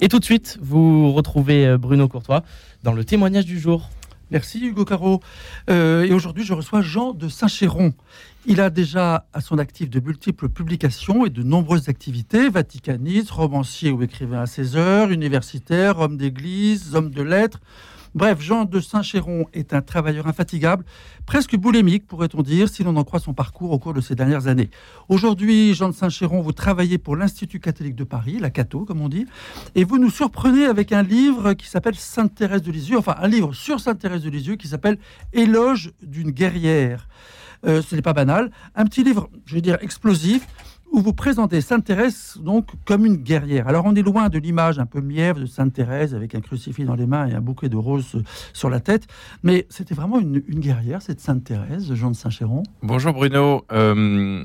Et tout de suite, vous retrouvez euh, Bruno Courtois dans le témoignage du jour. Merci Hugo Caro. Euh, et aujourd'hui, je reçois Jean de Saint-Chéron. Il a déjà à son actif de multiples publications et de nombreuses activités, vaticaniste, romancier ou écrivain à ses heures, universitaire, homme d'église, homme de lettres. Bref, Jean de Saint-Chéron est un travailleur infatigable, presque boulimique, pourrait-on dire, si l'on en croit son parcours au cours de ces dernières années. Aujourd'hui, Jean de Saint-Chéron, vous travaillez pour l'Institut catholique de Paris, la Cato, comme on dit, et vous nous surprenez avec un livre qui s'appelle Sainte-Thérèse de Lisieux, enfin un livre sur Sainte-Thérèse de Lisieux qui s'appelle Éloge d'une guerrière. Euh, ce n'est pas banal. Un petit livre, je vais dire, explosif, où vous présentez Sainte Thérèse donc comme une guerrière. Alors on est loin de l'image un peu mièvre de Sainte Thérèse avec un crucifix dans les mains et un bouquet de roses sur la tête, mais c'était vraiment une, guerrière, cette Sainte Thérèse, Jean de Saint-Chéron. Bonjour Bruno. Euh,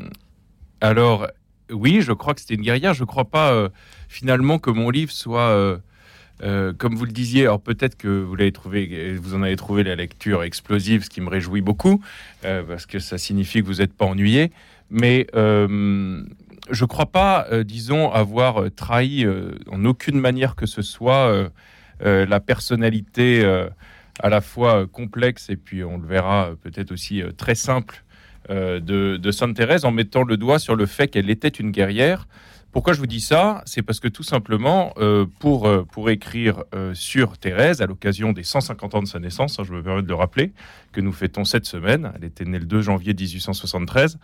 alors oui, je crois que c'était une guerrière. Je ne crois pas euh, finalement que mon livre soit euh, comme vous le disiez, alors peut-être que vous l'avez trouvé, vous en avez trouvé la lecture explosive, ce qui me réjouit beaucoup, parce que ça signifie que vous n'êtes pas ennuyé. Mais euh, je ne crois pas, euh, disons, avoir euh, trahi en aucune manière que ce soit la personnalité à la fois complexe et puis on le verra peut-être aussi très simple de, Sainte Thérèse en mettant le doigt sur le fait qu'elle était une guerrière. Pourquoi je vous dis ça? C'est parce que tout simplement, pour, pour écrire sur Thérèse, à l'occasion des 150 ans de sa naissance, hein, je me permets de le rappeler, que nous fêtons cette semaine, elle était née le 2 janvier 1873,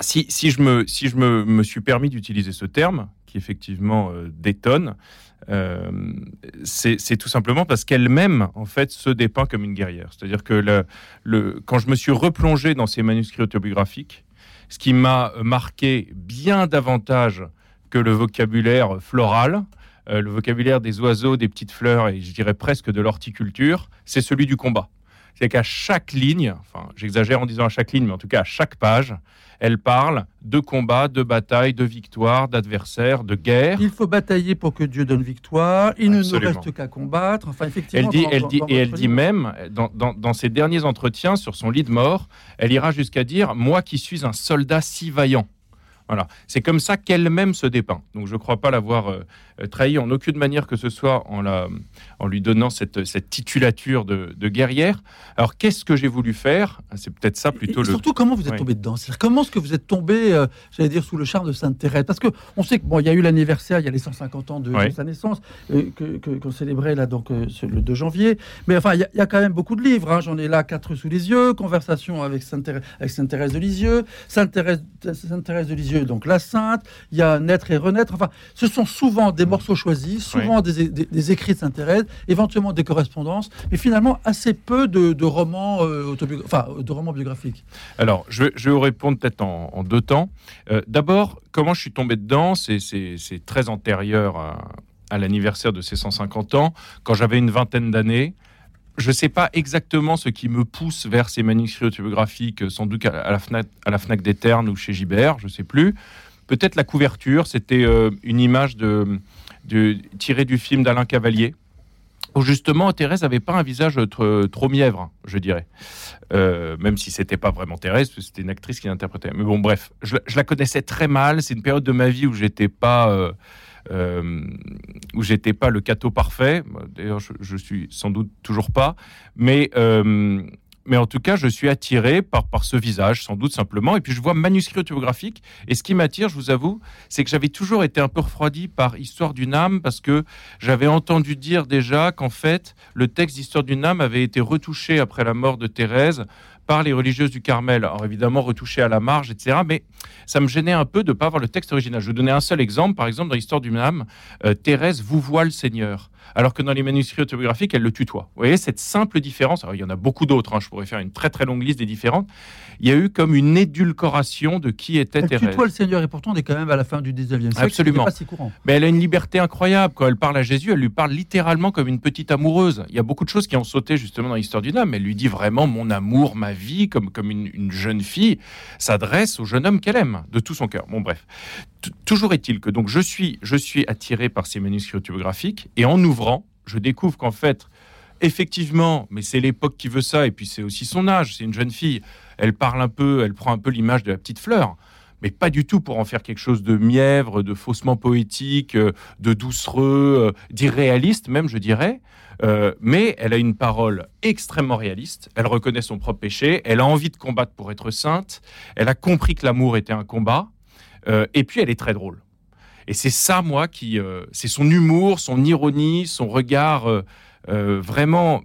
si, si, je, me, si je me, me suis permis d'utiliser ce terme, qui effectivement euh, détonne, euh, c'est tout simplement parce qu'elle-même, en fait, se dépeint comme une guerrière. C'est-à-dire que le, le, quand je me suis replongé dans ces manuscrits autobiographiques, ce qui m'a marqué bien davantage que le vocabulaire floral, euh, le vocabulaire des oiseaux, des petites fleurs et je dirais presque de l'horticulture, c'est celui du combat. C'est qu'à chaque ligne, enfin j'exagère en disant à chaque ligne, mais en tout cas à chaque page, elle parle de combat, de bataille, de victoire, d'adversaire, de guerre. Il faut batailler pour que Dieu donne victoire. Il ne nous reste qu'à combattre. Enfin, effectivement. Elle dit, elle dit, et elle dit même, dans, dans, ses derniers entretiens sur son lit de mort, elle ira jusqu'à dire Moi qui suis un soldat si vaillant. Voilà. C'est comme ça qu'elle-même se dépeint. Donc je ne crois pas l'avoir euh, euh, trahi en aucune manière que ce soit en, la, en lui donnant cette, cette titulature de, guerrière. Alors qu'est-ce que j'ai voulu faire? C'est peut-être ça plutôt et, Surtout comment vous êtes tombé dedans? C'est-à-dire comment est-ce que vous êtes tombé, euh, j'allais dire, sous le charme de Sainte-Thérèse? Parce que on sait que bon, il y a eu l'anniversaire, il y a les 150 ans de, sa naissance qu'on célébrait là donc le 2 janvier. Mais enfin, il y, a quand même beaucoup de livres. Hein. J'en ai là quatre sous les yeux. Conversation avec Sainte-Thérèse de Lisieux, Sainte-Thérèse Sainte de Lisieux donc la Sainte, il y a Naître et Renaître. Enfin, ce sont souvent des morceaux choisis, souvent des, écrits de Sainte-Thérèse, éventuellement des correspondances, mais finalement assez peu de, romans, euh, enfin, de romans biographiques. Alors, je, vais vous répondre peut-être en, deux temps. Euh, d'abord, comment je suis tombé dedans? C'est très antérieur à, à l'anniversaire de ces 150 ans, quand j'avais une vingtaine d'années je ne sais pas exactement ce qui me pousse vers ces manuscrits autobiographiques, sans doute à la FNAC, FNAC d'Eterne ou chez Gibert, je ne sais plus. Peut-être la couverture, c'était euh, une image tirée du film d'Alain Cavalier, où justement Thérèse n'avait pas un visage trop, mièvre, je dirais. Euh, même si c'était pas vraiment Thérèse, c'était une actrice qui l'interprétait. Mais bon, bref, je, la connaissais très mal. C'est une période de ma vie où j'étais pas. Euh, euh, où j'étais pas le cateau parfait. D'ailleurs, je, je, suis sans doute toujours pas, mais euh, mais en tout cas, je suis attiré par, par ce visage, sans doute simplement. Et puis, je vois manuscrit autobiographique. Et ce qui m'attire, je vous avoue, c'est que j'avais toujours été un peu refroidi par Histoire d'une âme, parce que j'avais entendu dire déjà qu'en fait, le texte d'Histoire d'une âme avait été retouché après la mort de Thérèse par les religieuses du Carmel. Alors évidemment, retouché à la marge, etc. Mais ça me gênait un peu de ne pas avoir le texte original. Je vais donner un seul exemple. Par exemple, dans l'histoire du âme, euh, Thérèse vous voit le Seigneur alors que dans les manuscrits autobiographiques, elle le tutoie. Vous voyez cette simple différence? Alors, il y en a beaucoup d'autres, hein, je pourrais faire une très très longue liste des différentes. Il y a eu comme une édulcoration de qui était elle Thérèse. tutoie le Seigneur, et pourtant on est quand même à la fin du 19e siècle. Absolument. Pas si courant. Mais elle a une liberté incroyable. Quand elle parle à Jésus, elle lui parle littéralement comme une petite amoureuse. Il y a beaucoup de choses qui ont sauté justement dans l'histoire d'une âme. Elle lui dit vraiment mon amour, ma vie, comme, comme une, une jeune fille s'adresse au jeune homme qu'elle aime de tout son cœur. Bon, bref. Toujours est-il que donc je suis, je suis attiré par ces manuscrits autobiographiques et en ouvrant, je découvre qu'en fait, effectivement, mais c'est l'époque qui veut ça, et puis c'est aussi son âge, c'est une jeune fille, elle parle un peu, elle prend un peu l'image de la petite fleur. mais pas du tout pour en faire quelque chose de mièvre, de faussement poétique, euh, de doucereux, euh, d'irréaliste même, je dirais. Euh, mais elle a une parole extrêmement réaliste. Elle reconnaît son propre péché. Elle a envie de combattre pour être sainte. Elle a compris que l'amour était un combat. Et puis, elle est très drôle. Et c'est ça, moi, qui, c'est son humour, son ironie, son regard vraiment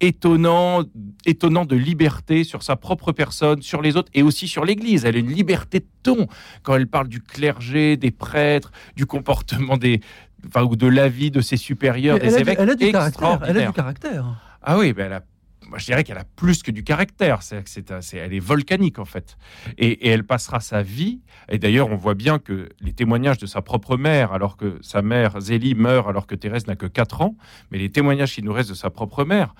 étonnant, étonnant de liberté sur sa propre personne, sur les autres et aussi sur l'Église. Elle a une liberté de ton quand elle parle du clergé, des prêtres, du comportement des, enfin, ou de la vie de ses supérieurs, des évêques. elle a du caractère. Elle a du caractère. Ah oui, ben elle a moi, je dirais qu'elle a plus que du caractère. C'est, c'est, elle est volcanique, en fait. Et, et, elle passera sa vie. Et d'ailleurs, on voit bien que les témoignages de sa propre mère, alors que sa mère, Zélie, meurt alors que Thérèse n'a que 4 ans, mais les témoignages qui nous restent de sa propre mère,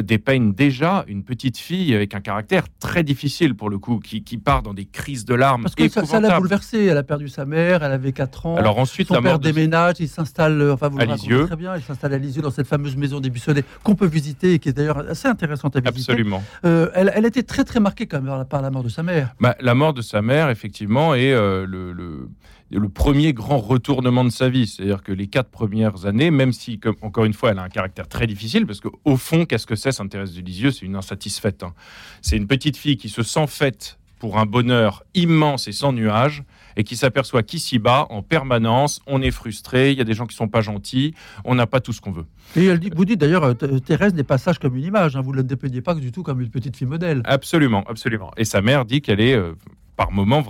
dépeignent déjà une petite fille avec un caractère très difficile pour le coup, qui, part dans des crises de larmes. Parce que ça, l'a bouleversée. Elle a perdu sa mère, elle avait 4 ans. Alors ensuite, son père déménage, il s'installe, euh, enfin vous le très bien, il s'installe à Lisieux dans cette fameuse maison des Buissonnets qu'on peut visiter et qui est d'ailleurs assez intéressante à visiter. Absolument. Euh, elle, elle, était très très marquée quand même par la mort de sa mère. Bah, la mort de sa mère, effectivement, est euh, le, le le premier grand retournement de sa vie. C'est-à-dire que les quatre premières années, même si, comme, encore une fois, elle a un caractère très difficile, parce qu'au fond, qu'est-ce que c'est, Sainte Thérèse de Lisieux? C'est une insatisfaite. Hein. C'est une petite fille qui se sent faite pour un bonheur immense et sans nuages, et qui s'aperçoit qu'ici-bas, en permanence, on est frustré, il y a des gens qui sont pas gentils, on n'a pas tout ce qu'on veut. Et elle dit, vous dites d'ailleurs, euh, Thérèse n'est pas sage comme une image, hein, vous ne la dépeignez pas du tout comme une petite fille modèle. Absolument, absolument. Et sa mère dit qu'elle est, euh, par moments,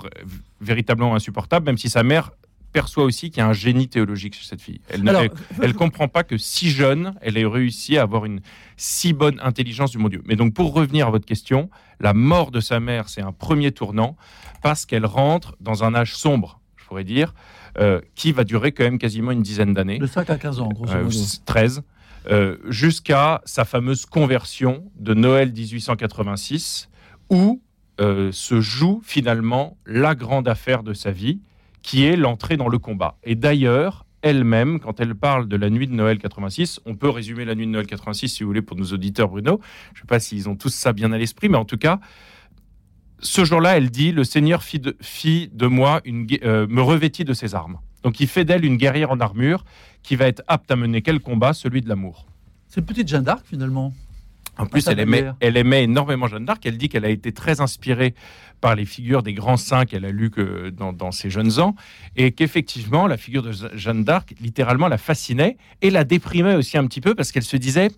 véritablement insupportable, même si sa mère perçoit aussi qu'il y a un génie théologique chez cette fille. Elle ne comprend pas que si jeune, elle ait réussi à avoir une si bonne intelligence du mon Dieu. Mais donc, pour revenir à votre question, la mort de sa mère, c'est un premier tournant parce qu'elle rentre dans un âge sombre, je pourrais dire, euh, qui va durer quand même quasiment une dizaine d'années. De 5 à 15 ans, grosso modo. 13. Euh, euh, jusqu'à sa fameuse conversion de Noël 1886, où euh, se joue finalement la grande affaire de sa vie, qui est l'entrée dans le combat. Et d'ailleurs, elle-même, quand elle parle de la nuit de Noël 86, on peut résumer la nuit de Noël 86 si vous voulez pour nos auditeurs, Bruno. Je ne sais pas s'ils ont tous ça bien à l'esprit, mais en tout cas, ce jour-là, elle dit Le Seigneur fit de, moi, une, euh, me revêtit de ses armes. Donc il fait d'elle une guerrière en armure qui va être apte à mener quel combat? Celui de l'amour. C'est une petite Jeanne d'Arc finalement. En plus, elle aimait, elle aimait énormément Jeanne d'Arc. Elle dit qu'elle a été très inspirée par les figures des grands saints qu'elle a lus que dans, ses jeunes ans, et qu'effectivement, la figure de Jeanne d'Arc, littéralement, la fascinait et la déprimait aussi un petit peu parce qu'elle se disait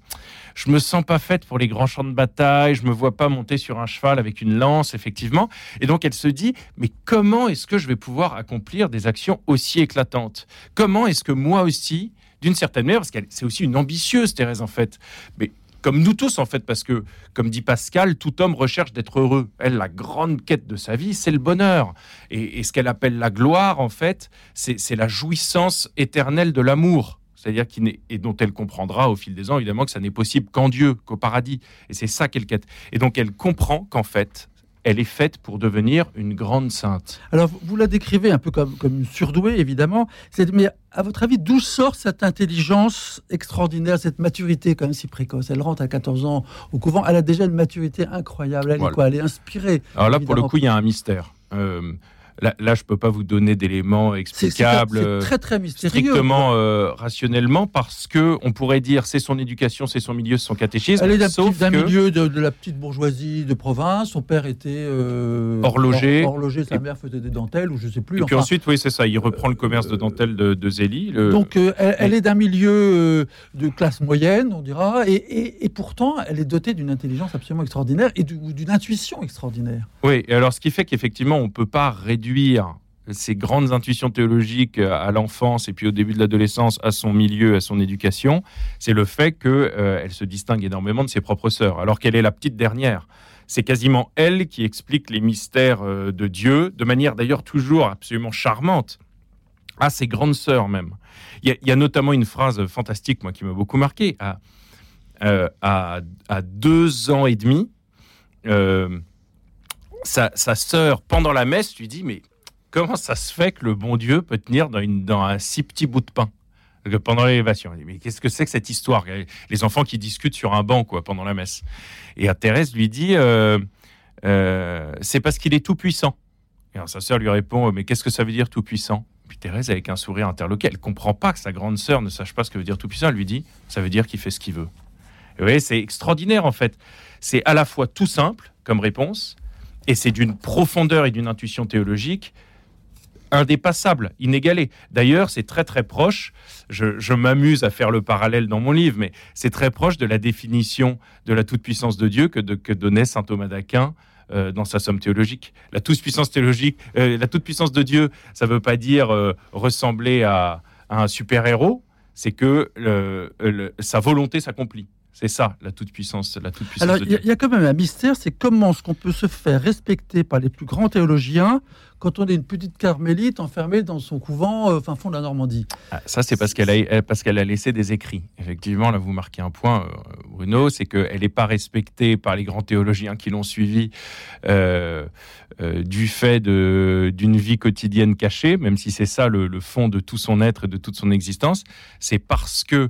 je me sens pas faite pour les grands champs de bataille, je me vois pas monter sur un cheval avec une lance, effectivement. Et donc elle se dit, mais comment est-ce que je vais pouvoir accomplir des actions aussi éclatantes? Comment est-ce que moi aussi, d'une certaine manière, parce qu'elle c'est aussi une ambitieuse, Thérèse, en fait, mais comme nous tous en fait, parce que, comme dit Pascal, tout homme recherche d'être heureux. Elle, la grande quête de sa vie, c'est le bonheur. Et, ce qu'elle appelle la gloire, en fait, c'est la jouissance éternelle de l'amour. C'est-à-dire qu'il et dont elle comprendra au fil des ans, évidemment, que ça n'est possible qu'en Dieu, qu'au paradis. Et c'est ça qu'elle quête. Et donc elle comprend qu'en fait, elle est faite pour devenir une grande sainte. Alors, vous la décrivez un peu comme, comme une surdouée, évidemment. Mais à votre avis, d'où sort cette intelligence extraordinaire, cette maturité quand même si précoce? Elle rentre à 14 ans au couvent, elle a déjà une maturité incroyable. Elle est quoi? Elle est inspirée. Alors là, pour le coup, il y a un mystère. Euh, Là, là, je peux pas vous donner d'éléments explicables euh, très, très strictement euh, rationnellement parce que on pourrait dire c'est son éducation, c'est son milieu, son catéchisme. Elle est d'un milieu de, la petite bourgeoisie de province. Son père était euh, horloger. horloger, sa mère faisait des dentelles ou je sais plus. Et puis ensuite, oui, c'est ça. Il reprend le commerce de dentelles de, de Zélie. Donc, elle, est d'un milieu de classe moyenne, on dira, et, et pourtant, elle est dotée d'une intelligence absolument extraordinaire et d'une intuition extraordinaire. Oui. Et alors, ce qui fait qu'effectivement, on peut pas réduire ses grandes intuitions théologiques à l'enfance et puis au début de l'adolescence à son milieu, à son éducation, c'est le fait qu'elle euh, se distingue énormément de ses propres sœurs, alors qu'elle est la petite dernière. C'est quasiment elle qui explique les mystères euh, de Dieu, de manière d'ailleurs toujours absolument charmante, à ses grandes sœurs même. Il y, a notamment une phrase fantastique, moi, qui m'a beaucoup marqué. À, euh, à, deux ans et demi, sa, sœur, pendant la messe, lui dit Mais comment ça se fait que le bon Dieu peut tenir dans, une, un si petit bout de pain? Pendant l'élévation. Mais qu'est-ce que c'est que cette histoire? Les enfants qui discutent sur un banc quoi pendant la messe. Et à Thérèse lui dit euh, euh, c'est parce qu'il est tout puissant Et sa sœur lui répond Mais qu'est-ce que ça veut dire tout-puissant? Puis Thérèse, avec un sourire interloqué, elle comprend pas que sa grande sœur ne sache pas ce que veut dire tout-puissant. Elle lui dit Ça veut dire qu'il fait ce qu'il veut. Et vous voyez, c'est extraordinaire en fait. C'est à la fois tout simple comme réponse, et c'est d'une profondeur et d'une intuition théologique indépassable, inégalée. D'ailleurs, c'est très très proche, je, je m'amuse à faire le parallèle dans mon livre, mais c'est très proche de la définition de la toute-puissance de Dieu que, donnait saint Thomas d'Aquin euh, dans sa somme théologique. La toute-puissance théologique, euh, la toute-puissance de Dieu, ça ne veut pas dire euh, ressembler à, un super-héros, c'est que sa volonté s'accomplit. C'est ça, la toute-puissance, la toute-puissance Alors, il y, a- y quand même un mystère, c'est comment est-ce qu'on peut se faire respecter par les plus grands théologiens quand on est une petite carmélite enfermée dans son couvent euh, fin fond de la Normandie. Ah, Ça, c'est parce qu'elle a, parce qu'elle a laissé des écrits. Effectivement, là, vous marquez un point, euh, Bruno, c'est qu'elle n'est pas respectée par les grands théologiens qui l'ont suivie euh, euh, du fait d'une vie quotidienne cachée, même si c'est ça le, le fond de tout son être et de toute son existence. C'est parce que euh,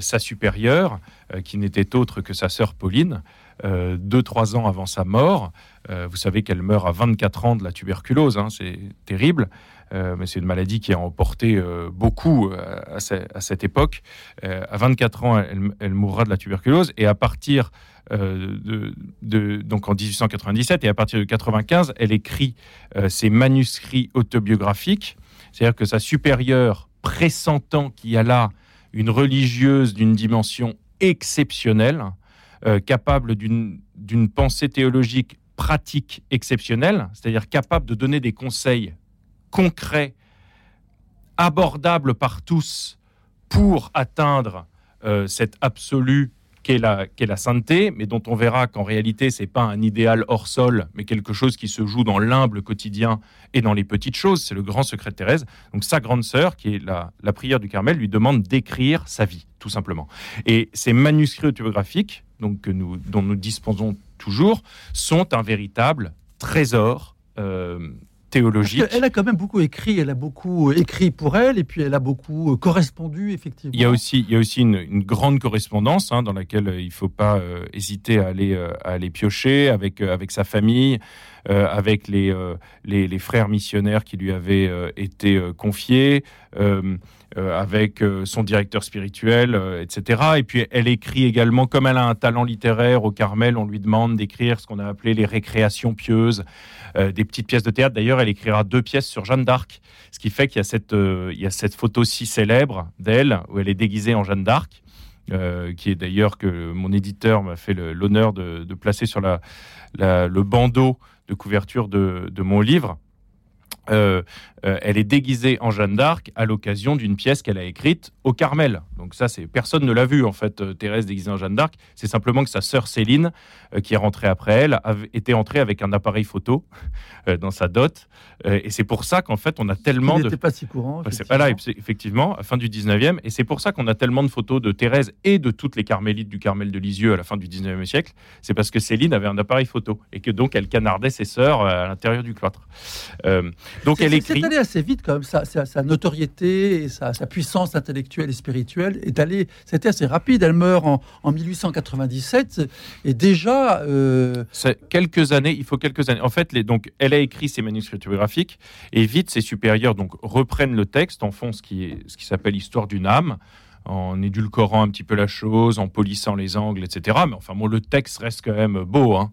sa supérieure, euh, qui n'était autre que sa sœur Pauline, euh, deux, trois ans avant sa mort, euh, vous savez qu'elle meurt à 24 ans de la tuberculose, hein, c'est terrible. Euh, mais c'est une maladie qui a emporté euh, beaucoup euh, à, ce- à cette époque. Euh, à 24 ans, elle, mourra de la tuberculose et à partir euh, de, de- donc en 1897 et à partir de 95, elle écrit euh, ses manuscrits autobiographiques. C'est-à-dire que sa supérieure, pressentant qu'il y a là une religieuse d'une dimension exceptionnelle, euh, capable d'une pensée théologique pratique exceptionnelle, c'est-à-dire capable de donner des conseils concrets, abordables par tous pour atteindre euh, cette absolue qu'est la, qu'est la sainteté, mais dont on verra qu'en réalité, c'est pas un idéal hors sol, mais quelque chose qui se joue dans l'humble quotidien et dans les petites choses. C'est le grand secret de Thérèse. Donc sa grande sœur, qui est la, la prière du Carmel, lui demande d'écrire sa vie, tout simplement. Et ces manuscrits autobiographiques, donc, que nous, dont nous disposons toujours, sont un véritable trésor euh, théologique. Elle a quand même beaucoup écrit, elle a beaucoup écrit pour elle, et puis elle a beaucoup euh, correspondu, effectivement. Il y a aussi, il y a aussi une, une grande correspondance hein, dans laquelle euh, il ne faut pas euh, hésiter à aller, euh, à aller piocher avec, euh, avec sa famille, avec les, les, les frères missionnaires qui lui avaient été confiés, avec euh, son directeur spirituel, euh, etc. Et puis elle écrit également, comme elle a un talent littéraire au Carmel, on lui demande d'écrire ce qu'on a appelé les récréations pieuses, euh, des petites pièces de théâtre. D'ailleurs, elle écrira deux pièces sur Jeanne d'Arc, ce qui fait qu'il y a cette, euh, photo si célèbre d'elle où elle est déguisée en Jeanne d'Arc. euh, qui est d'ailleurs que mon éditeur m'a fait l'honneur de, placer sur le bandeau de couverture de mon livre. Euh, euh, elle est déguisée en Jeanne d'Arc à l'occasion d'une pièce qu'elle a écrite au Carmel. Donc ça, c'est personne ne l'a vu en fait. euh, Thérèse déguisée en Jeanne d'Arc, c'est simplement que sa sœur Céline, qui est rentrée après elle, avait été entrée avec un appareil photo dans sa dot. Et c'est pour ça qu'en fait, on a tellement Qui de pas si courant. Enfin, c'est pas là, effectivement. effectivement, à la fin du 19e. Et c'est pour ça qu'on a tellement de photos de Thérèse et de toutes les carmélites du Carmel de Lisieux à la fin du 19e siècle. C'est parce que Céline avait un appareil photo et que donc elle canardait ses sœurs à l'intérieur du cloître. Donc elle écrit. C'est allé assez vite quand même. Sa, sa- sa notoriété et sa, sa puissance intellectuelle et spirituelle est allée. C'était assez rapide. Elle meurt en, en 1897 et déjà. euh, C'est quelques années, il faut quelques années. En fait, les, donc, elle a écrit ses manuscrits autobiographiques et vite ses supérieurs donc, reprennent le texte, en font ce qui, est, ce qui s'appelle Histoire d'une âme, en édulcorant un petit peu la chose, en polissant les angles, etc. Mais enfin, bon, le texte reste quand même beau. Hein.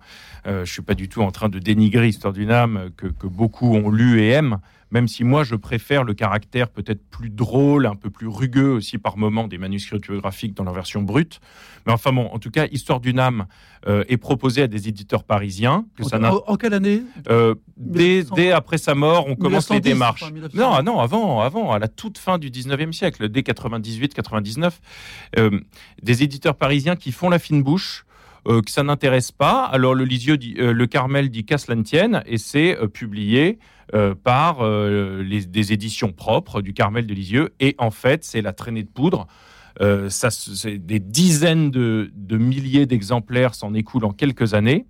Euh, je suis pas du tout en train de dénigrer Histoire d'une âme que, que beaucoup ont lu et aiment, même si moi je préfère le caractère peut-être plus drôle, un peu plus rugueux aussi par moments des manuscrits autobiographiques dans leur version brute. Mais enfin bon, en tout cas, Histoire d'une âme euh, est proposée à des éditeurs parisiens. Que en, en- en quelle année? Euh, dès, 1900. dès après sa mort, on commence les 1910, démarches. enfin, 1900. Non, ah non, avant, avant, à la toute fin du 19e siècle, dès 98-99, euh, des éditeurs parisiens qui font la fine bouche. Euh, que ça n'intéresse pas. Alors le euh, Carmel dit qu'à cela et c'est euh, publié par des éditions propres du Carmel de Lisieux. Et en fait, c'est la traînée de poudre. Euh, ça, des dizaines de, milliers d'exemplaires s'en écoulent en quelques années.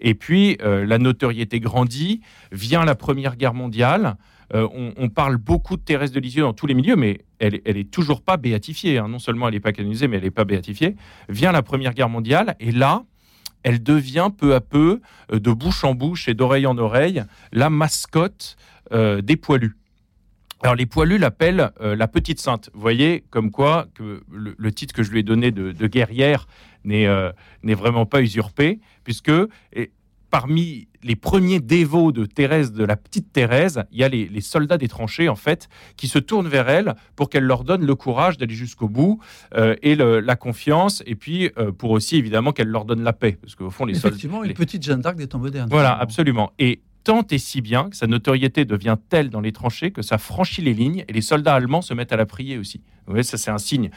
Et puis, euh, la notoriété grandit. Vient la Première Guerre mondiale. Euh, on, parle beaucoup de Thérèse de Lisieux dans tous les milieux, mais elle, elle est toujours pas béatifiée. hein. Non seulement elle n'est pas canonisée, mais elle n'est pas béatifiée. Vient la Première Guerre mondiale, et là, elle devient peu à peu, euh, de bouche en bouche et d'oreille en oreille, la mascotte des poilus. Alors les poilus l'appellent euh, la petite sainte. Vous voyez comme quoi que le, titre que je lui ai donné de, guerrière n'est vraiment pas usurpé, puisque parmi les premiers dévots de Thérèse, de la petite Thérèse, il y a les, soldats des tranchées, en fait, qui se tournent vers elle pour qu'elle leur donne le courage d'aller jusqu'au bout euh, et la confiance, et puis euh, pour aussi, évidemment, qu'elle leur donne la paix. Parce qu'au fond, les Effectivement, une petite Jeanne d'Arc des temps modernes. Voilà, absolument. Et tant et si bien que sa notoriété devient telle dans les tranchées que ça franchit les lignes et les soldats allemands se mettent à la prier aussi. Voyez, ça c'est un signe.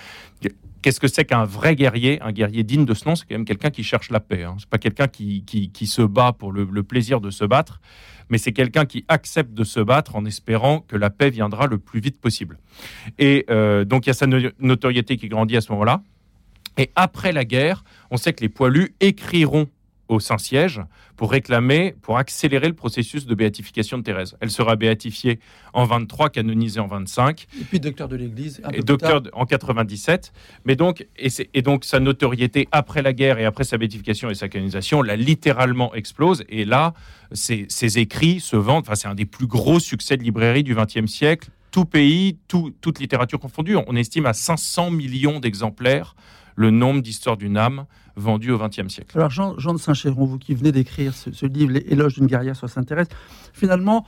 Qu'est-ce que c'est qu'un vrai guerrier Un guerrier digne de ce nom, c'est quand même quelqu'un qui cherche la paix. Hein. C'est pas quelqu'un qui, qui, se bat pour le, plaisir de se battre, mais c'est quelqu'un qui accepte de se battre en espérant que la paix viendra le plus vite possible. Et euh, donc il y a sa notoriété qui grandit à ce moment-là. Et après la guerre, on sait que les poilus écriront au Saint-Siège pour réclamer, pour accélérer le processus de béatification de Thérèse. Elle sera béatifiée en 23, canonisée en 25. Et puis docteur de l'Église. Et docteur en 97. Mais donc, et, et, donc sa notoriété après la guerre et après sa béatification et sa canonisation, l'a littéralement explose. Et là, ses, ses écrits se vendent. Enfin, c'est un des plus gros succès de librairie du XXe siècle. Tout pays, tout, toute littérature confondue. On estime à 500 millions d'exemplaires le nombre d'histoires d'une âme vendues au XXe siècle. Alors Jean, de Saint-Chéron, vous qui venez d'écrire ce, livre, L'éloge d'une guerrière sur Sainte-Thérèse, finalement,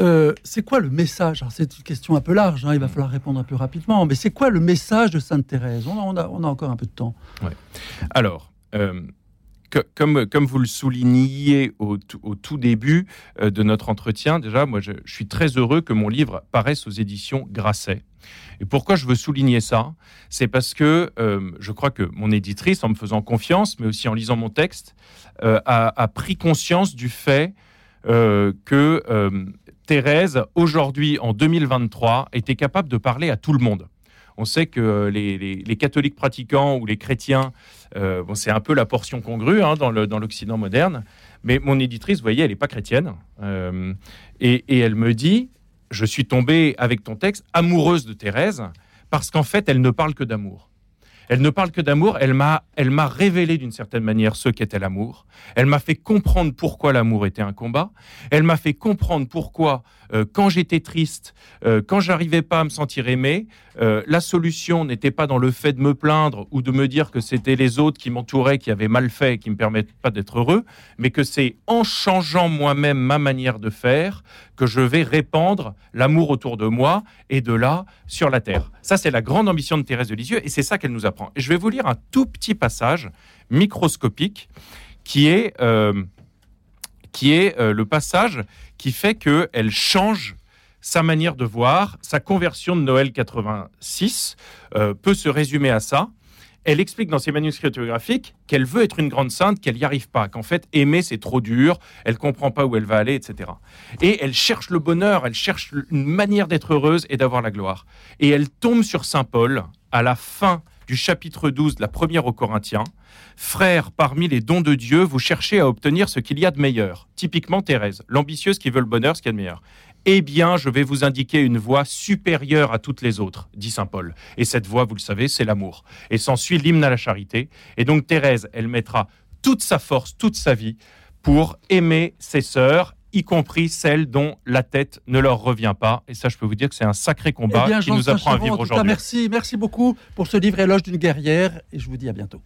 euh, c'est quoi le message? C'est une question un peu large, hein, il va falloir répondre un peu rapidement, mais c'est quoi le message de Sainte-Thérèse on, a, encore un peu de temps. Alors, euh, comme, vous le souligniez au, tout début euh, de notre entretien, déjà, moi, je, suis très heureux que mon livre paraisse aux éditions Grasset. Et pourquoi je veux souligner ça? C'est parce que euh, je crois que mon éditrice, en me faisant confiance, mais aussi en lisant mon texte, euh, a, pris conscience du fait que Thérèse, aujourd'hui, en 2023, était capable de parler à tout le monde. On sait que les, catholiques pratiquants ou les chrétiens, euh, bon, c'est un peu la portion congrue hein, dans l'Occident moderne. Mais mon éditrice, vous voyez, elle n'est pas chrétienne. Euh, et, et, elle me dit, je suis tombée avec ton texte amoureuse de Thérèse, parce qu'en fait, elle ne parle que d'amour. Elle ne parle que d'amour, elle m'a, elle m'a révélé d'une certaine manière ce qu'était l'amour. Elle m'a fait comprendre pourquoi l'amour était un combat. Elle m'a fait comprendre pourquoi, euh, quand j'étais triste, euh, quand j'arrivais pas à me sentir aimé, euh, la solution n'était pas dans le fait de me plaindre ou de me dire que c'était les autres qui m'entouraient qui avaient mal fait et qui me permettent pas d'être heureux, mais que c'est en changeant moi-même ma manière de faire que je vais répandre l'amour autour de moi et de là sur la terre. Ça, c'est la grande ambition de Thérèse de Lisieux et c'est ça qu'elle nous apprend. Et je vais vous lire un tout petit passage microscopique qui est, qui est euh, le passage qui fait qu'elle change sa manière de voir, sa conversion de Noël 86 euh, peut se résumer à ça. Elle explique dans ses manuscrits autographiques qu'elle veut être une grande sainte, qu'elle n'y arrive pas, qu'en fait aimer c'est trop dur, elle comprend pas où elle va aller, etc. Et elle cherche le bonheur, elle cherche une manière d'être heureuse et d'avoir la gloire. Et elle tombe sur Saint Paul à la fin du chapitre 12 de la première aux Corinthiens. Frères, parmi les dons de Dieu, vous cherchez à obtenir ce qu'il y a de meilleur. Typiquement Thérèse, l'ambitieuse qui veut le bonheur, ce qu'il y a de meilleur. Eh bien, je vais vous indiquer une voie supérieure à toutes les autres, dit Saint Paul. Et cette voie, vous le savez, c'est l'amour. Et s'ensuit l'hymne à la charité. Et donc Thérèse, elle mettra toute sa force, toute sa vie pour aimer ses sœurs y compris celles dont la tête ne leur revient pas. Et ça, je peux vous dire que c'est un sacré combat eh qui nous apprend à vivre aujourd'hui. Merci, merci beaucoup pour ce livre Éloge d'une guerrière et je vous dis à bientôt.